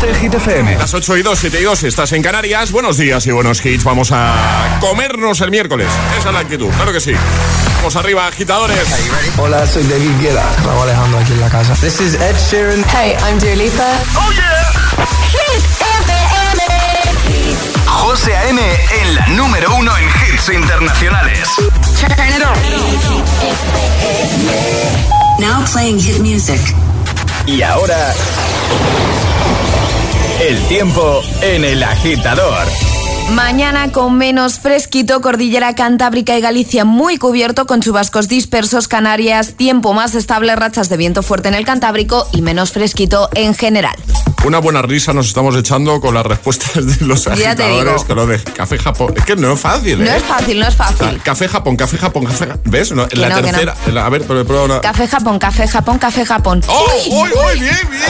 de Hit FM. Las 8 y 2, 7 y 2, estás en Canarias. Buenos días y buenos hits. Vamos a comernos el miércoles. Esa es la actitud, claro que sí. Vamos arriba, agitadores. Hola, soy David Guetta. Raúl Alejandro aquí en la casa. This is Ed Sheeran. Hey, I'm Dua Lipa. ¡Oh, yeah! Hit FM. José A.M. en la número uno en hits internacionales. Turn it on. Now playing hit music. Y ahora... El tiempo en el agitador. Mañana con menos fresquito, Cordillera Cantábrica y Galicia muy cubierto con chubascos dispersos, Canarias, tiempo más estable, rachas de viento fuerte en el Cantábrico y menos fresquito en general. Una buena risa nos estamos echando con las respuestas de los Ya agitadores con lo de café Japón. Es que no es fácil, ¿eh? No es fácil, no es O sea, fácil. café Japón, café Japón, café ¿Ves? No, en la no, que no. tercera. la- a ver, pero prueba una. Café Japón, café Japón, café Japón. ¡Oh! ¡Uy, uy! Bien, bien, bien.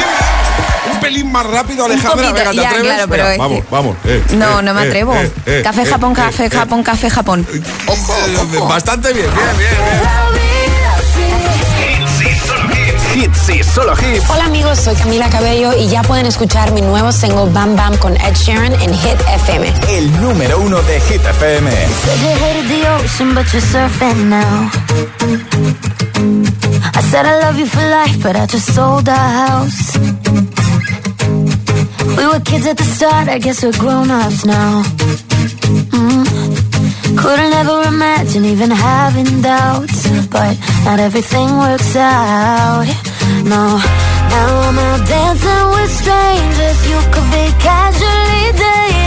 Un pelín más rápido, Alejandra. poquito, Venga, ¿te ya, atreves? claro, pero Venga, vamos, que- vamos. eh, No, eh, no me eh, atrevo. eh, eh, café eh, Japón, eh, café eh. Japón, café Japón. Ojo, ojo. Bastante bien, bien, bien. bien. Hits y solo hits. Hola amigos, soy Camila Cabello y ya pueden escuchar mi nuevo single Bam Bam con Ed Sheeran en Hit FM. El número uno de Hit FM. Said you hated the ocean, but you're surfing now. I said I love you for life, but I just sold our house. We were kids at the start, I guess we're grown ups now. Mm. Couldn't ever imagine even having doubts, but not everything works out. No, now I'm out dancing with strangers. You could be casually dating,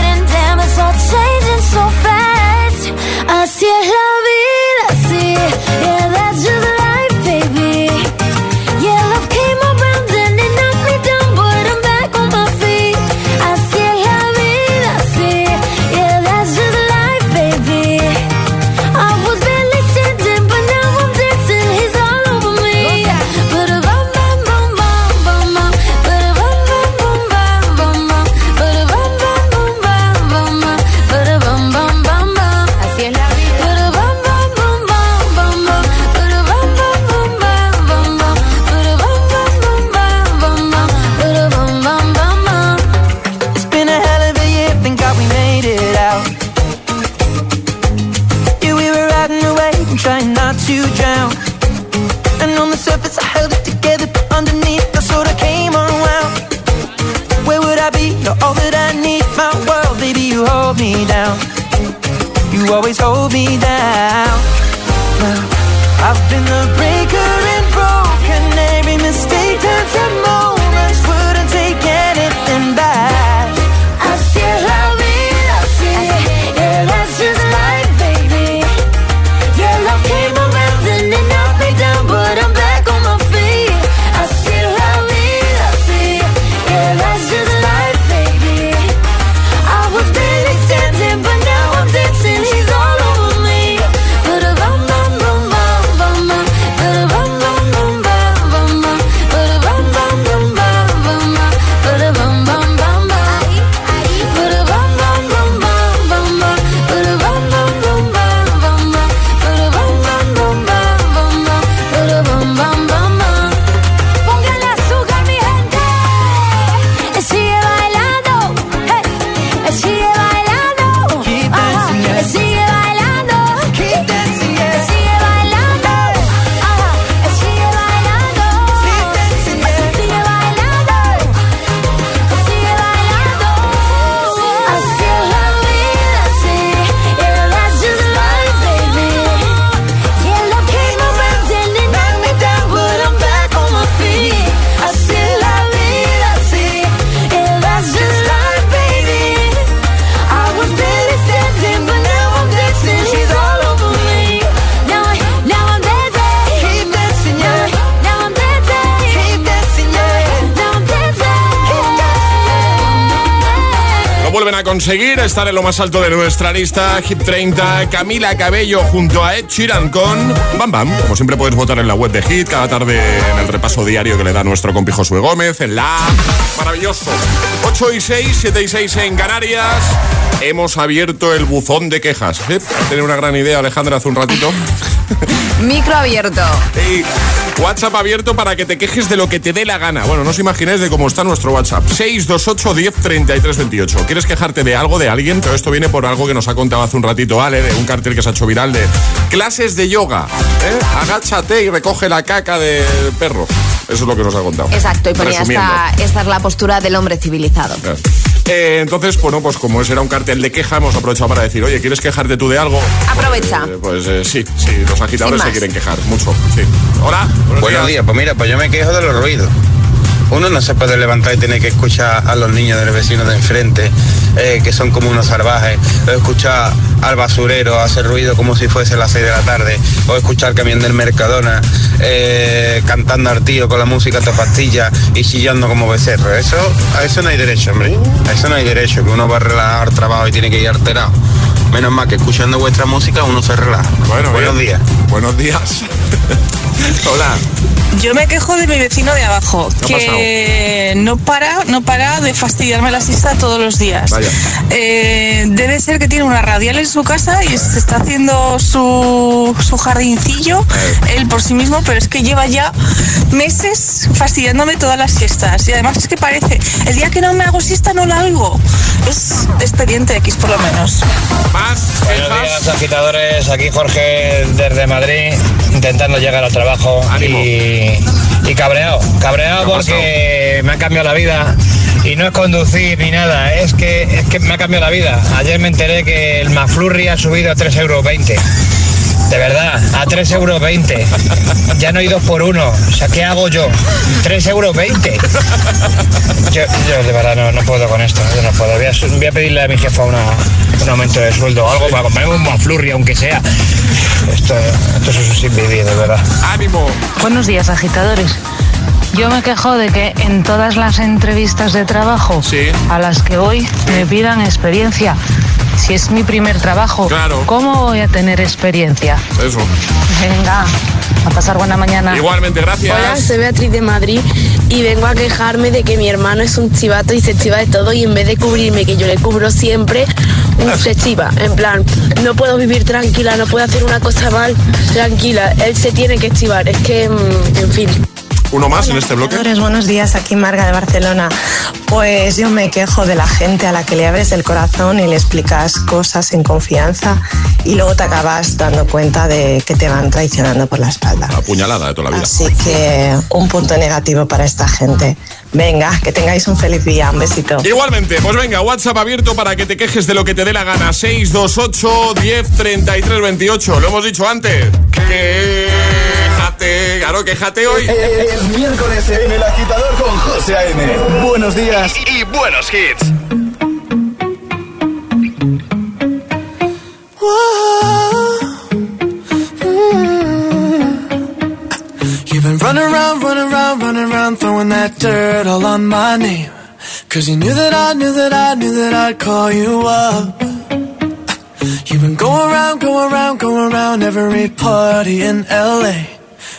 estar en lo más alto de nuestra lista. Hit 30, Camila Cabello junto a Ed Sheeran con Bam Bam. Como siempre puedes votar en la web de Hit, cada tarde en el repaso diario que le da nuestro compi Josué Gómez, en la... Maravilloso. 8 y 6, 7 y 6 en Canarias. Hemos abierto el buzón de quejas. ¿Eh? Tener una gran idea, Alejandra, hace un ratito. Micro abierto. Y WhatsApp abierto para que te quejes de lo que te dé la gana. Bueno, no os imagináis de cómo está nuestro WhatsApp. 628 10 33 28. ¿Quieres quejarte de algo, de alguien? Todo esto viene por algo que nos ha contado hace un ratito Ale, de un cartel que se ha hecho viral de clases de yoga. ¿eh? Agáchate y recoge la caca del perro. Eso es lo que nos ha contado. Exacto, y ponía esta, esta es la postura del hombre civilizado. Claro. Eh, entonces, bueno, pues como ese era un cartel de queja, hemos aprovechado para decir, oye, ¿quieres quejarte tú de algo? Aprovecha. Eh, pues eh, sí, sí, los agitadores se quieren quejar, mucho. Sí. Hola. Buenos días, pues mira, pues yo me quejo de los ruidos. Uno no se puede levantar y tener que escuchar a los niños del vecino de enfrente, eh, que son como unos salvajes, o escuchar al basurero hacer ruido como si fuese las 6 de la tarde, o escuchar al camión del Mercadona eh, cantando al tío con la música de pastilla y chillando como becerro. Eso, a eso no hay derecho, hombre. A eso no hay derecho, que uno va a relajar trabajo y tiene que ir alterado. Menos mal que escuchando vuestra música uno se relaja. Bueno, Buenos bien. días. Buenos días. Hola. Yo me quejo de mi vecino de abajo, ¿Qué ha que no para, no para de fastidiarme la siesta todos los días. Vaya. Eh, debe ser que tiene una radial en su casa y se está haciendo su, su jardincillo Eh. él por sí mismo, pero es que lleva ya meses fastidiándome todas las siestas. Y además es que parece, el día que no me hago siesta no la oigo. Es expediente X por lo menos. Más Buenos días, agitadores. Aquí Jorge desde Madrid, intentando llegar al trabajo Ánimo. y, y cabreado. Cabreado ¿Qué ha porque me ha cambiado la vida. Y no es conducir ni nada, es que, es que me ha cambiado la vida. Ayer me enteré que el McFlurry ha subido a 3,20 euros. De verdad, a 3,20 euros. Ya no hay dos por uno. O sea, ¿qué hago yo? 3,20 euros. Yo, yo de verdad no, no puedo con esto. Yo no puedo. Voy a, voy a pedirle a mi jefa una, un aumento de sueldo o algo para comprarme un McFlurry, aunque sea. Esto, esto es sin vivir, de verdad. Ánimo. Buenos días, agitadores. Yo me quejo de que en todas las entrevistas de trabajo Sí. a las que voy me pidan experiencia. Si es mi primer trabajo, Claro. ¿cómo voy a tener experiencia? Eso. Venga, a pasar buena mañana. Igualmente, gracias. Hola, soy Beatriz de Madrid y vengo a quejarme de que mi hermano es un chivato y se chiva de todo y en vez de cubrirme, que yo le cubro siempre, se chiva. En plan, no puedo vivir tranquila, no puedo hacer una cosa mal, tranquila. Él se tiene que chivar, es que, mm, en fin. Uno más en este bloque. Buenos días, aquí Marga de Barcelona. Pues yo me quejo de la gente a la que le abres el corazón y le explicas cosas en confianza y luego te acabas dando cuenta de que te van traicionando por la espalda. Apuñalada de toda la vida. Así que un punto negativo para esta gente. Venga, que tengáis un feliz día, un besito. Igualmente, pues venga, WhatsApp abierto para que te quejes de lo que te dé la gana. 628 10 33 28. Lo hemos dicho antes. Quéjate, claro, quéjate hoy. Es miércoles en el agitador con José A.M. Buenos días y, buenos hits. You've been running around, running around, running around, throwing that dirt all on my name. Cause you knew that I knew that I knew that I'd call you up. You've been going around, going around, going around every party in LA.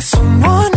Someone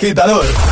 agitador.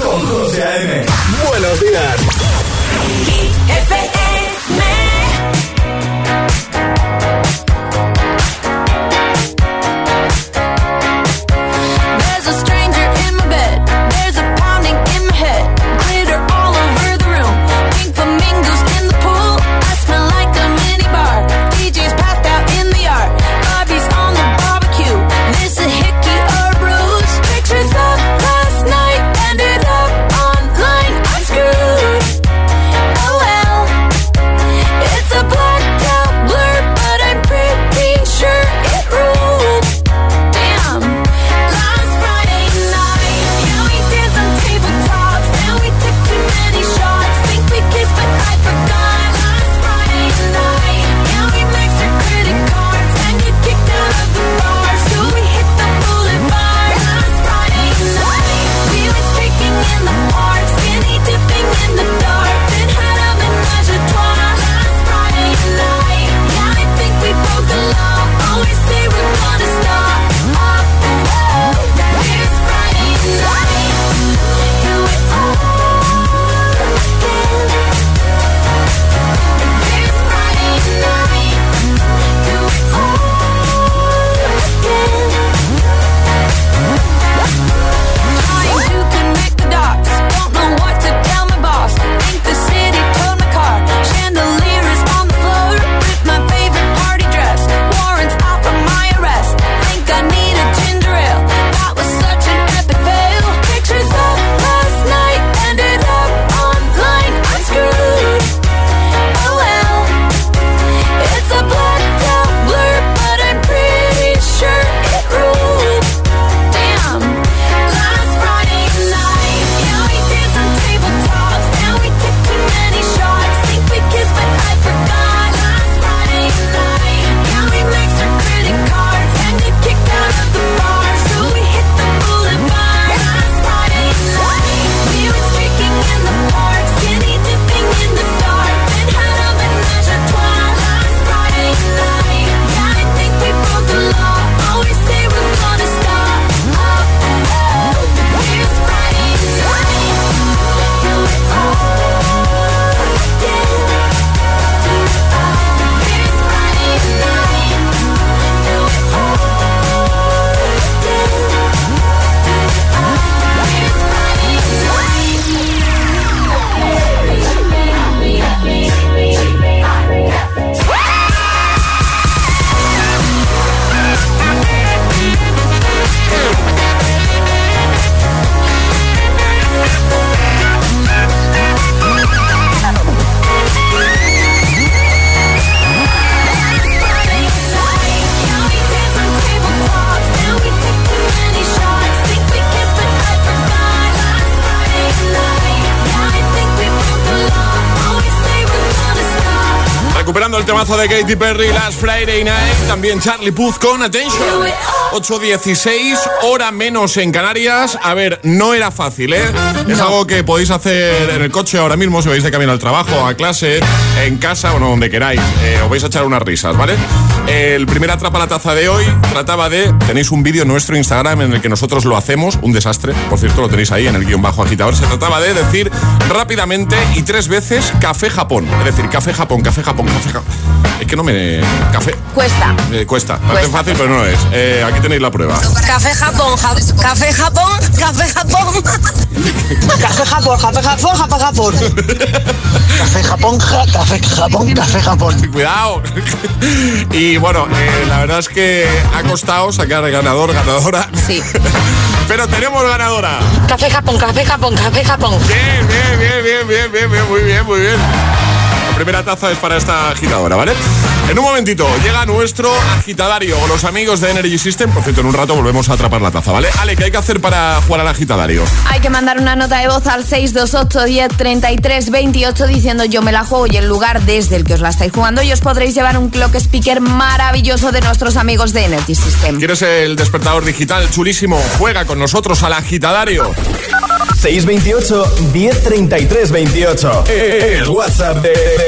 el temazo de Katy Perry Last Friday Night. También Charlie Puth con Attention. 8.16, hora menos en Canarias. A ver, no era fácil, ¿eh? Es algo que podéis hacer en el coche ahora mismo, si vais de camino al trabajo, a clase, en casa, bueno, donde queráis. Eh, os vais a echar unas risas, ¿vale? El primer Atrapa la Taza de hoy trataba de... Tenéis un vídeo nuestro Instagram en el que nosotros lo hacemos. Un desastre, por cierto, lo tenéis ahí en el guion bajo agitador. Se trataba de decir rápidamente y tres veces café Japón. Es decir, café Japón, café Japón, café Japón. Es que no me. Café. Cuesta. Eh, cuesta. Parece fácil, pero no es. Eh, aquí tenéis la prueba. Café Japón, ja... café Japón, café Japón. café Japón, café Japón, café Japón. café Japón, ja... café Japón, café Japón. Cuidado. Y bueno, eh, la verdad es que ha costado sacar ganador, ganadora. Sí. Pero tenemos ganadora. Café Japón, café Japón, café Japón. Bien, bien, bien, bien, bien, bien, bien, muy bien, muy bien. Primera taza es para esta agitadora, ¿vale? En un momentito llega nuestro agitadario con los amigos de Energy System. Por cierto, en un rato volvemos a atrapar la taza, ¿vale? Ale, ¿qué hay que hacer para jugar al agitadario? Hay que mandar una nota de voz al 628 10 33 28 diciendo yo me la juego y el lugar desde el que os la estáis jugando y os podréis llevar un clock speaker maravilloso de nuestros amigos de Energy System. ¿Quieres el despertador digital chulísimo? Juega con nosotros al agitadario. 628 1033 28. El WhatsApp de-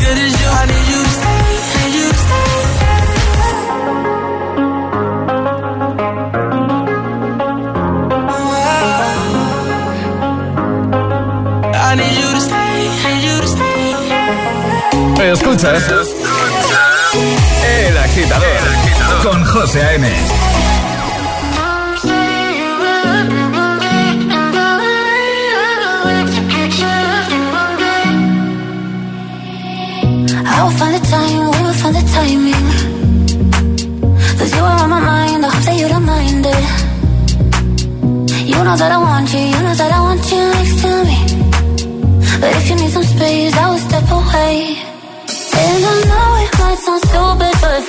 Con José A.M. I will find the time, we will find the timing. Cause you are on my mind, I hope that you don't mind it. You know that I want you, you know that I want you next to me. But if you need some space, I will step away.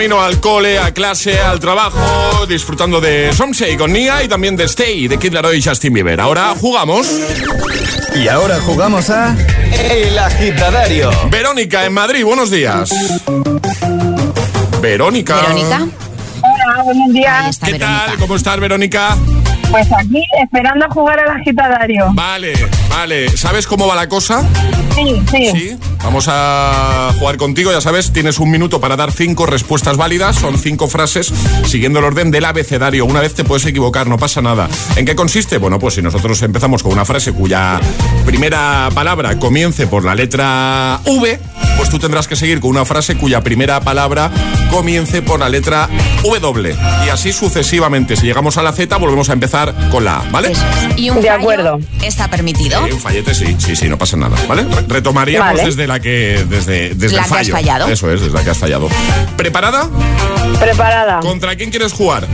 camino al cole, a clase, al trabajo, disfrutando de Somsei con Nia y también de Stay de Kid Laroi y Justin Bieber. Ahora jugamos. Y ahora jugamos a El Agitadario. Verónica en Madrid, buenos días. Verónica. Verónica. Hola, buenos días. ¿Qué tal? ¿Cómo estás, Verónica? Pues aquí, esperando a jugar al agitadario. Vale, vale. ¿Sabes cómo va la cosa? Sí, sí. Sí. Vamos a jugar contigo, ya sabes, tienes un minuto para dar cinco respuestas válidas, son cinco frases siguiendo el orden del abecedario. Una vez te puedes equivocar, no pasa nada. ¿En qué consiste? Bueno, pues si nosotros empezamos con una frase cuya primera palabra comience por la letra V, pues tú tendrás que seguir con una frase cuya primera palabra comience por la letra W. Y así sucesivamente. Si llegamos a la Z, volvemos a empezar con la A, ¿vale? Y un De fallo acuerdo. está permitido. Sí, un fallete sí, sí, sí, no pasa nada, ¿vale? Re- Retomaríamos Vale. desde la que desde, desde La el que has fallo. fallado. Eso es, desde la que has fallado. ¿Preparada? Preparada. ¿Contra quién quieres jugar?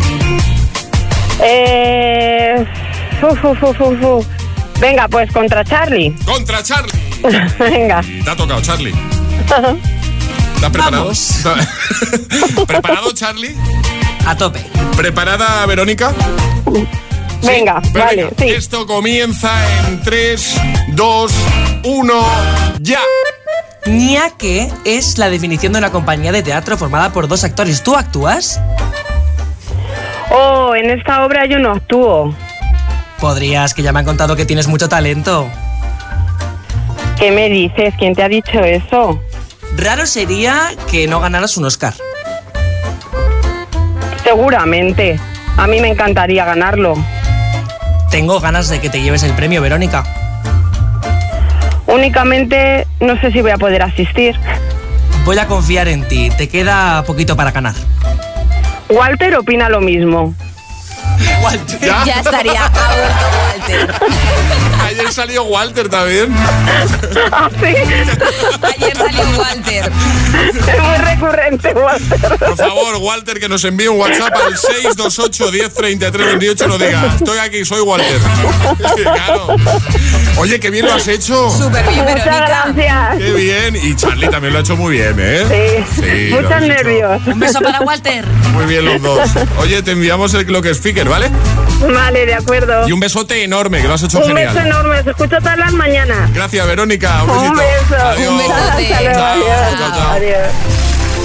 Eh... fu, fu, fu, fu, fu. Venga, pues contra Charlie. Contra Charlie. Venga. Te ha tocado, Charlie. ¿Estás preparado? ¿Preparado, Charlie? A tope. ¿Preparada, Verónica? Venga, vale, venga, sí. Esto comienza en 3, 2, 1, ya. Ñaque es la definición de una compañía de teatro formada por dos actores. ¿Tú actúas? Oh, en esta obra yo no actúo. Podrías, que ya me han contado que tienes mucho talento. ¿Qué me dices? ¿Quién te ha dicho eso? Raro sería que no ganaras un Oscar. Seguramente. A mí me encantaría ganarlo. Tengo ganas de que te lleves el premio, Verónica. Únicamente no sé si voy a poder asistir. Voy a confiar en ti. Te queda poquito para ganar. Walter opina lo mismo. ¿Ya? Ya estaría aborto Walter. Ayer salió Walter también. ¿Ah, sí? Ayer salió Walter. Es muy recurrente, Walter. Por favor, Walter, que nos envíe un WhatsApp al 628 10 33 28 lo diga. Estoy aquí, soy Walter. Claro. Oye, qué bien lo has hecho. Súper bien, Muchas gracias. Qué bien. Y Charlie también lo ha hecho muy bien, ¿eh? Sí, muchos nervios. Un beso para Walter. Muy bien los dos. Oye, te enviamos el Clock Speaker, ¿vale? Vale, de acuerdo. Y un besote enorme, que lo has hecho Un genial. beso enorme, os escucho todas las mañanas. Gracias, Verónica. Un besito. Un beso. Adiós. Un besote. Hasta luego, adiós. chao, chao. Adiós.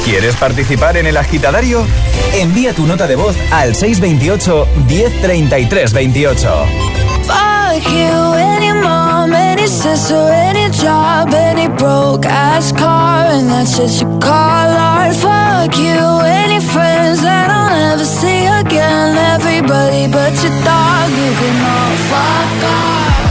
¿Quieres participar en El Agitadario? Envía tu nota de voz al 628 1033 28. Fuck you, any mom, any sister, any job, any broke ass car, and that's just you call art. Fuck you, any friends that I'll never see again. Everybody but your dog, you can all fuck off.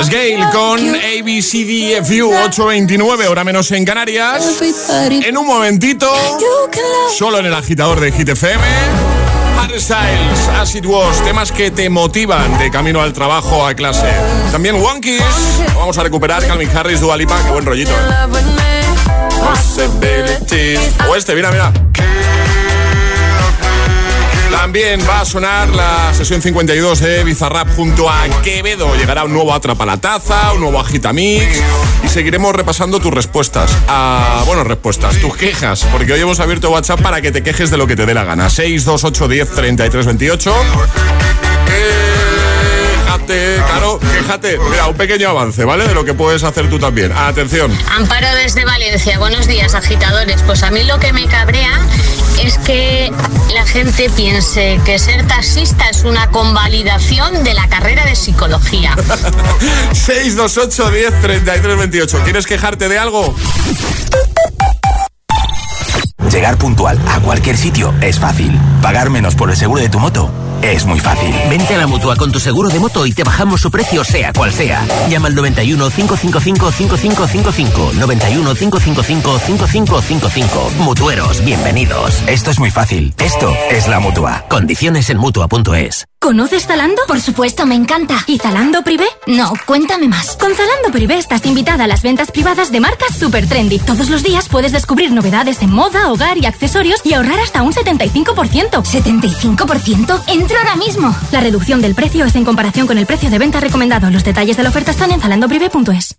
Es Gail con ABCDFU 829, hora menos en Canarias. En un momentito, solo en el agitador de Hit FM. Styles, As It Was, temas que te motivan de camino al trabajo, a clase. También Wonkies, vamos a recuperar Calvin Harris, Dualipa, qué buen rollito. ¿eh? O este, mira, mira. También va a sonar la sesión 52 de Bizarrap junto a Quevedo. Llegará un nuevo Atrapa la Taza, un nuevo Agitamix y seguiremos repasando tus respuestas. A, bueno, respuestas, tus quejas, porque hoy hemos abierto WhatsApp para que te quejes de lo que te dé la gana. 628 10 33 28. Quéjate, claro, quéjate. Mira, un pequeño avance, ¿vale? De lo que puedes hacer tú también. Atención. Amparo desde Valencia. Buenos días, agitadores. Pues a mí lo que me cabrea es que la gente piense que ser taxista es una convalidación de la carrera de psicología. 628 10 33 28. ¿Quieres quejarte de algo? Llegar puntual a cualquier sitio es fácil. Pagar menos por el seguro de tu moto es muy fácil. Vente a la mutua con tu seguro de moto y te bajamos su precio, sea cual sea. Llama al 91 555 5555. 91 555 5555. Mutueros, bienvenidos. Esto es muy fácil. Esto es la mutua. Condiciones en mutua.es. ¿Conoces Zalando? Por supuesto, me encanta. ¿Y Zalando Privé? No, cuéntame más. Con Zalando Privé estás invitada a las ventas privadas de marcas super trendy. Todos los días puedes descubrir novedades en moda, hogar y accesorios y ahorrar hasta un 75%. ¿75%? Entro ahora mismo. La reducción del precio es en comparación con el precio de venta recomendado. Los detalles de la oferta están en zalandoprivé.es.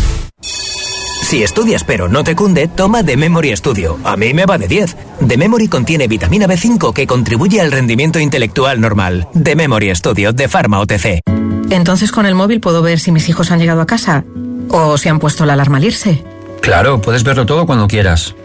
Si estudias pero no te cunde, toma The Memory Studio. A mí me va de 10. The Memory contiene vitamina B5 que contribuye al rendimiento intelectual normal. The Memory Studio de Pharma OTC. Entonces con el móvil puedo ver si mis hijos han llegado a casa o si han puesto la alarma al irse. Claro, puedes verlo todo cuando quieras.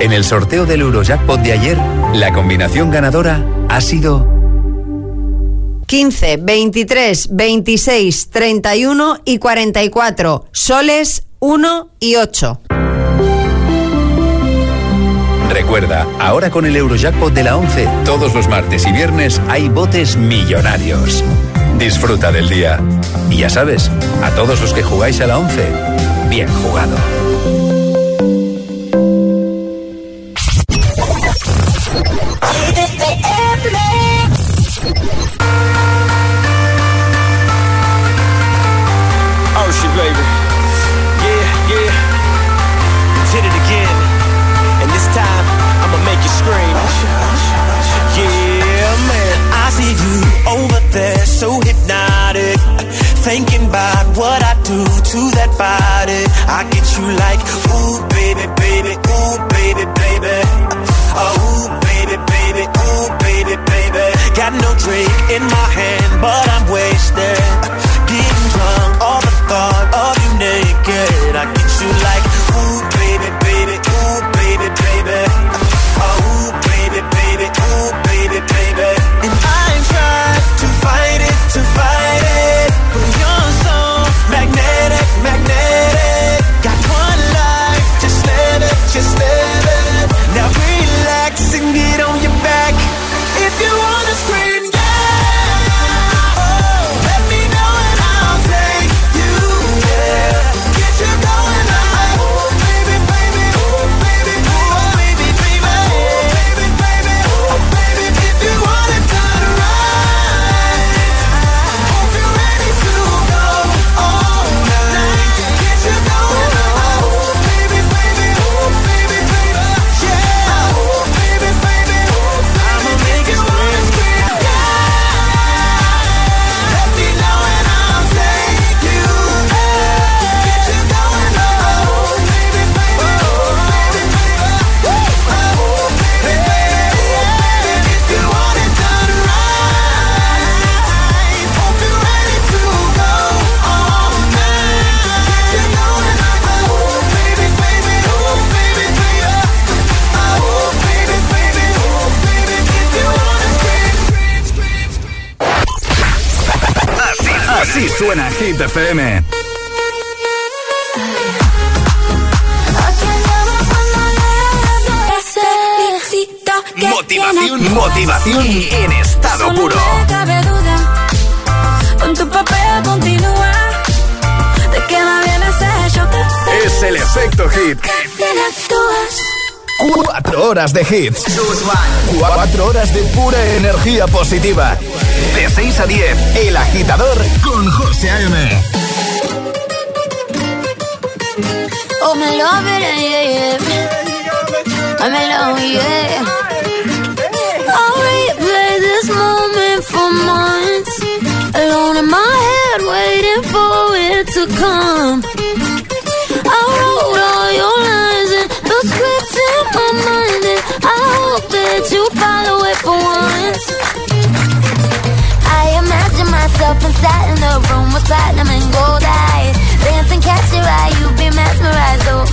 En el sorteo del Eurojackpot de ayer, la combinación ganadora ha sido 15, 23, 26, 31 y 44. Soles 1 y 8. Recuerda, ahora con el Eurojackpot de la 11, todos los martes y viernes hay botes millonarios. Disfruta del día. Y ya sabes, a todos los que jugáis a la 11, bien jugado. That body. I get you like, ooh, baby, baby, ooh, baby, baby. Oh, ooh, baby, baby, ooh, baby, baby. Got no drink in my hand, but I'm wasted. Suena Hit FM. Motivación, motivación en estado puro. Con tu papel continúa. Te queda bien ese shot Es el efecto hit. Cuatro horas de hits. Cuatro horas de pura energía positiva. De 6 a 10, El Agitador con José A.M. Oh, me love it, yeah, yeah. I'm alone, yeah. I'll replay this moment for months. Alone in my head, waiting for it to come. I wrote all your lines and the script for once. I imagine myself inside in the room with platinum and gold eyes. Dancing, catch your eye, you be mesmerized, oh.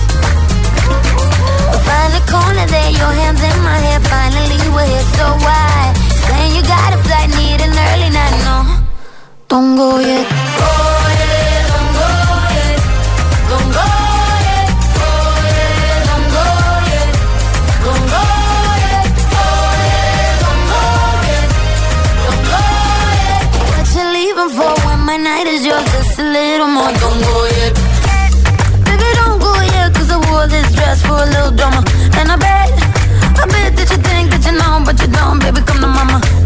Find a corner there, your hands in my hair. Finally, we're here, so why? Saying you got a flight, need an early night, no. Don't go yet. Go baby, come to mama.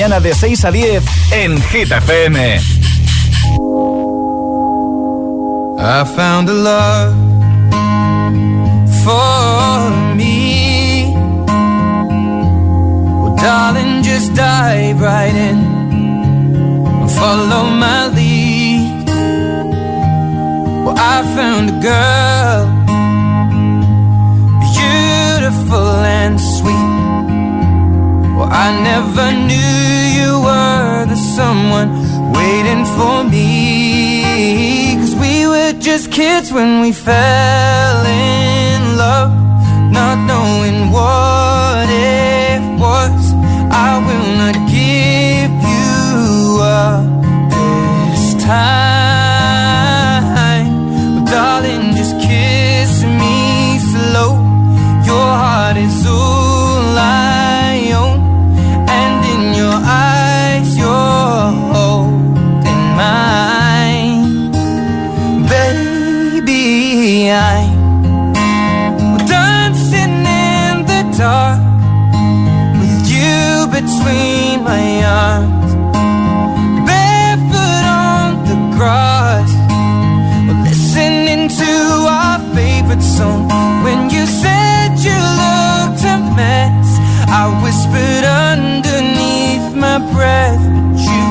Mañana de 6 a 10 en Hit FM. I found a love for me. Well, darling, just dive right in and follow my lead. Well, I found a girl, beautiful and sweet. Well, I never knew someone waiting for me. Cause we were just kids when we fell in love, not knowing what it was. I will not give you up this time. whispered underneath my breath, but you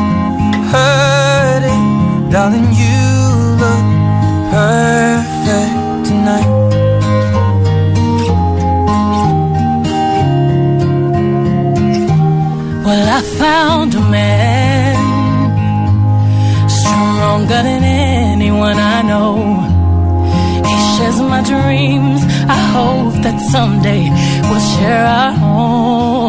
heard it, darling. You look perfect tonight. Well, I found a man stronger than anyone I know He shares my dreams. I hope that someday we'll share our home.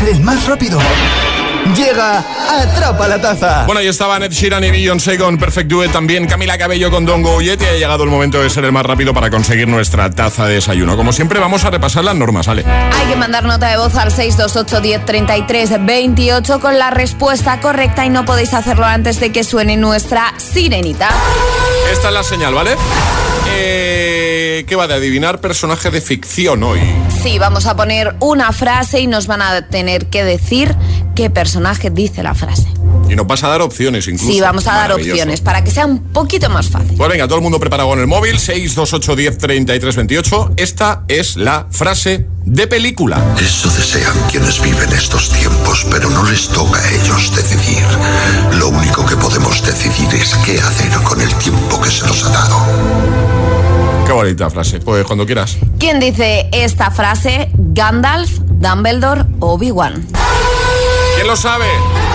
ser el más rápido. Llega Atrapa la Taza. Bueno, ahí estaban Ed Sheeran y Beyoncé con Perfect Duet, también Camila Cabello con Don Goyet y ha llegado el momento de ser el más rápido para conseguir nuestra taza de desayuno. Como siempre, vamos a repasar las normas, ¿vale? Hay que mandar nota de voz al 628 10 33 28 con la respuesta correcta y no podéis hacerlo antes de que suene nuestra sirenita. Esta es la señal, ¿vale? Eh, ¿Qué va de adivinar personaje de ficción hoy? Sí, vamos a poner una frase y nos van a tener que decir qué personaje dice la frase. Y nos vas a dar opciones incluso. Sí, vamos a dar opciones para que sea un poquito más fácil. Pues venga, todo el mundo preparado con el móvil, 628 10 33 28. Esta es la frase de película. Eso desean quienes viven estos tiempos, pero no les toca a ellos decidir. Lo único que podemos decidir es qué hacer con el tiempo que se nos ha dado. Qué bonita frase. Pues cuando quieras. ¿Quién dice esta frase? ¿Gandalf, Dumbledore o Obi-Wan? ¿Quién lo sabe?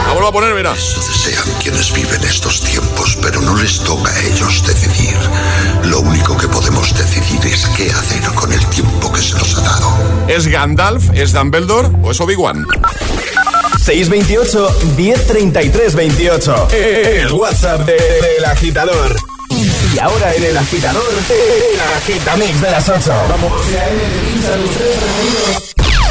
La vuelvo a poner, verás. Eso desean quienes viven estos tiempos, pero no les toca a ellos decidir. Lo único que podemos decidir es qué hacer con el tiempo que se nos ha dado. ¿Es Gandalf, es Dumbledore o es Obi-Wan? 628 1033 28. El WhatsApp de- del agitador. Y ahora en el agitador, el agitamix de las 8. Vamos.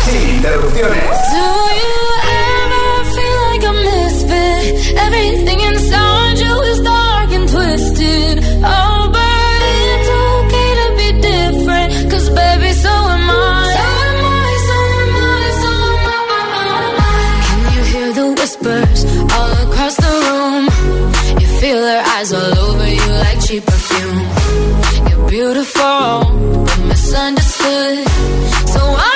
Sin interrupciones. Do you ever feel like a misfit? Everything inside you is dark and twisted. Oh, but it's okay to be different. Cause baby, so am I. So am I, so am I, so am I. Can you hear the whispers all across the room? You feel their eyes all over you like cheap perfume. You're beautiful, but misunderstood. So why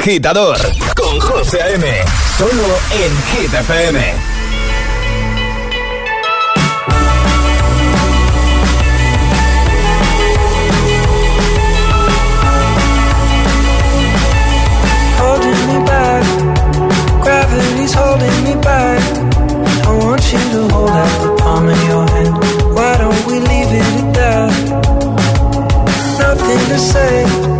agitador con José A.M. Solo en Hit FM. Holding me back, gravity's holding me back. I want you to hold out the palm of your hand. Why don't we leave it at that? Nothing to say.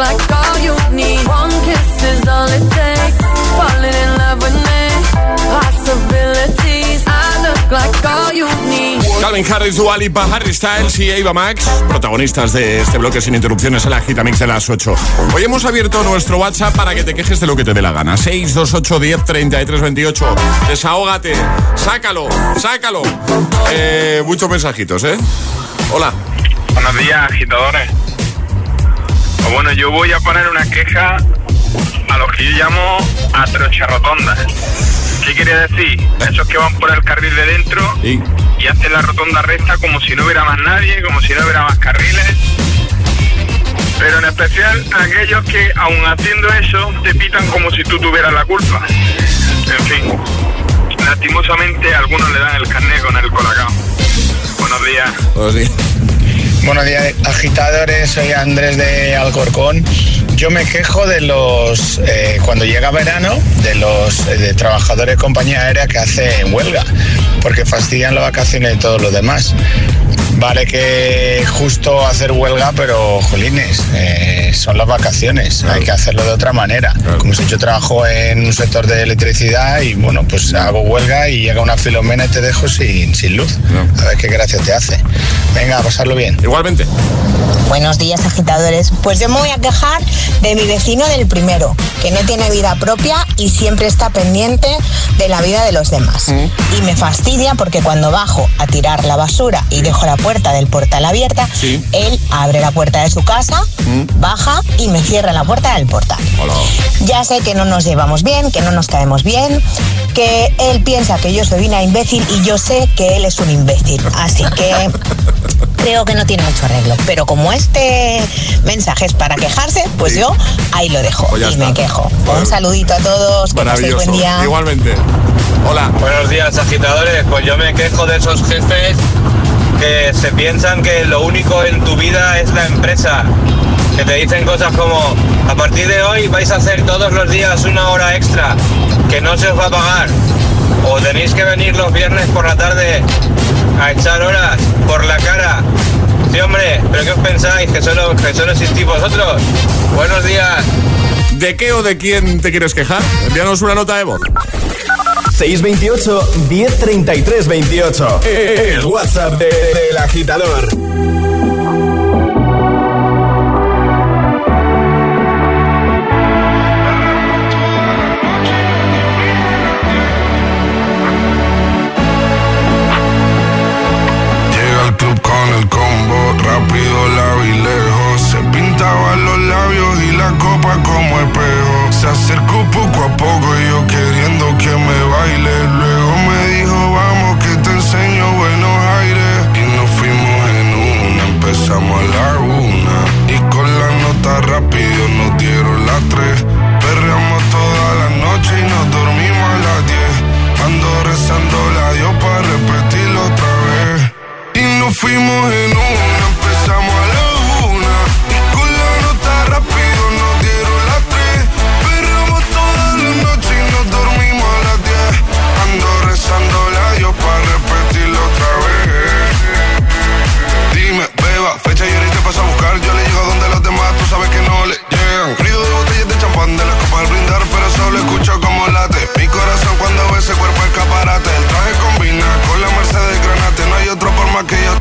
Like all you need. One kiss is all it takes. Falling in love with me. Possibilities. I look like all you need. Calvin Harris, Dua Lipa, Harry Styles y Eva Max, protagonistas de este bloque sin interrupciones en la Gita Mix de las 8. Hoy hemos abierto nuestro WhatsApp para que te quejes de lo que te dé la gana. 628 10 33 28. Desahógate, sácalo, sácalo. Eh, muchos mensajitos, ¿eh? Hola. Buenos días, agitadores. Bueno, yo voy a poner una queja a los que yo llamo atrocharrotondas. ¿Qué quiere decir? Esos que van por el carril de dentro y hacen la rotonda recta como si no hubiera más nadie, como si no hubiera más carriles. Pero en especial aquellos que, aun haciendo eso, te pitan como si tú tuvieras la culpa. En fin, lastimosamente algunos le dan el carnet con el colacao. Buenos días. Buenos días. Buenos días, agitadores. Soy Andrés de Alcorcón. Yo me quejo de los, eh, cuando llega verano, de los eh, trabajadores de compañía aérea que hacen huelga, porque fastidian las vacaciones de todos los demás. Vale que justo hacer huelga, pero jolines, eh, son las vacaciones, hay que hacerlo de otra manera. Como si yo trabajo en un sector de electricidad y bueno, pues hago huelga y llega una filomena y te dejo sin, sin luz. A ver qué gracia te hace. Venga, a pasarlo bien. Igualmente. Buenos días, agitadores. Pues yo me voy a quejar de mi vecino del primero, que no tiene vida propia y siempre está pendiente de la vida de los demás. Y me fastidia porque cuando bajo a tirar la basura y dejo la puerta del portal abierta, él abre la puerta de su casa, baja y me cierra la puerta del portal. Ya sé que no nos llevamos bien, que no nos caemos bien, que él piensa que yo soy una imbécil y yo sé que él es un imbécil. Así que creo que no tiene mucho arreglo. Pero como este mensaje es para quejarse, pues yo ahí lo dejo Pues y me quejo. Un saludito a todos, que paséis buen día. Igualmente. Hola. Buenos días, agitadores. Pues yo me quejo de esos jefes que se piensan que lo único en tu vida es la empresa. Que te dicen cosas como, a partir de hoy vais a hacer todos los días una hora extra, que no se os va a pagar. O tenéis que venir los viernes por la tarde a echar horas por la cara. Sí, hombre, ¿pero qué os pensáis? ¿Que solo, que solo existís vosotros? Buenos días. ¿De qué o de quién te quieres quejar? Envíanos una nota de voz. 628 1033 28. El WhatsApp de- del agitador. Llega al club con el combo, rápido la vi lejos. Se pintaban los labios y la copa como espejo. Se acercó poco a poco y yo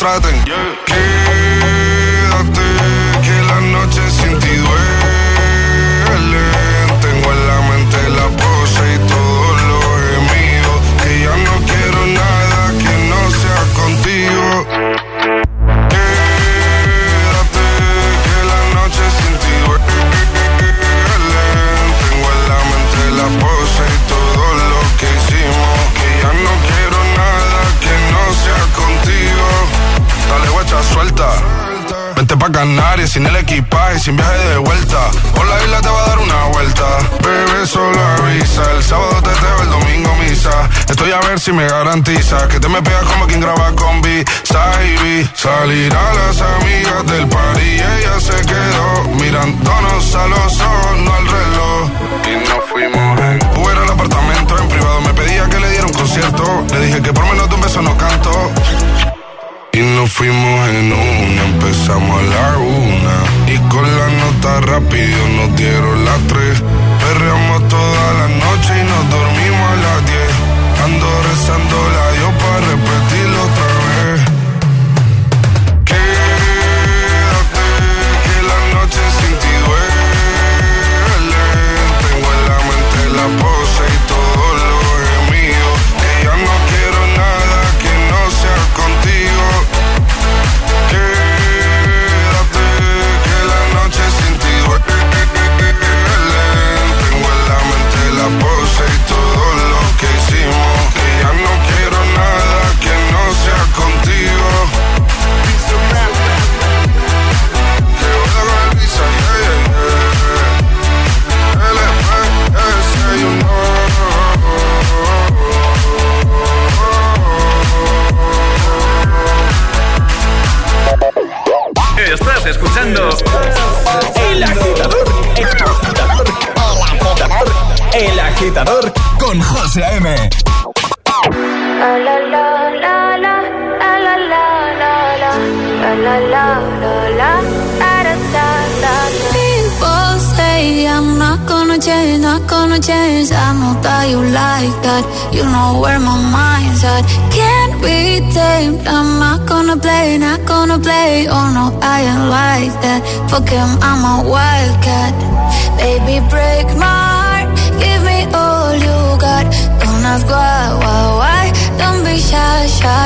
más equipaje, sin viaje de vuelta. Por la isla te va a dar una vuelta. Bebé, solo avisa. El sábado te teo, el domingo misa. Estoy a ver si me garantiza que te me pegas como quien graba con B. Saibi. Salir a las amigas del party y ella se quedó mirándonos a los ojos, no al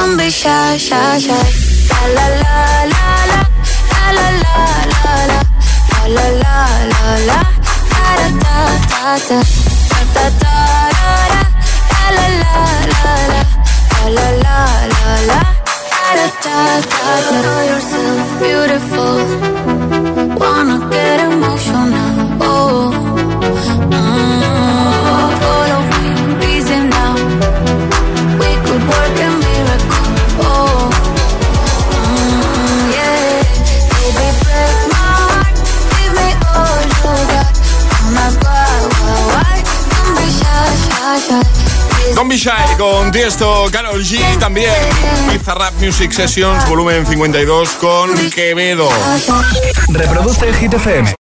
Don't be shy, shy, shy. La la la la la. La la la la la. La la la la da da. Da da da da da. La la la la la. La la la la la. Da da da da. Know yourself beautiful. Wanna get emotional. Oh. Con Bishai, con Tiesto, Carol G también. Pizza Rap Music Sessions, volumen 52 con Quevedo. Reproduce el Hit FM.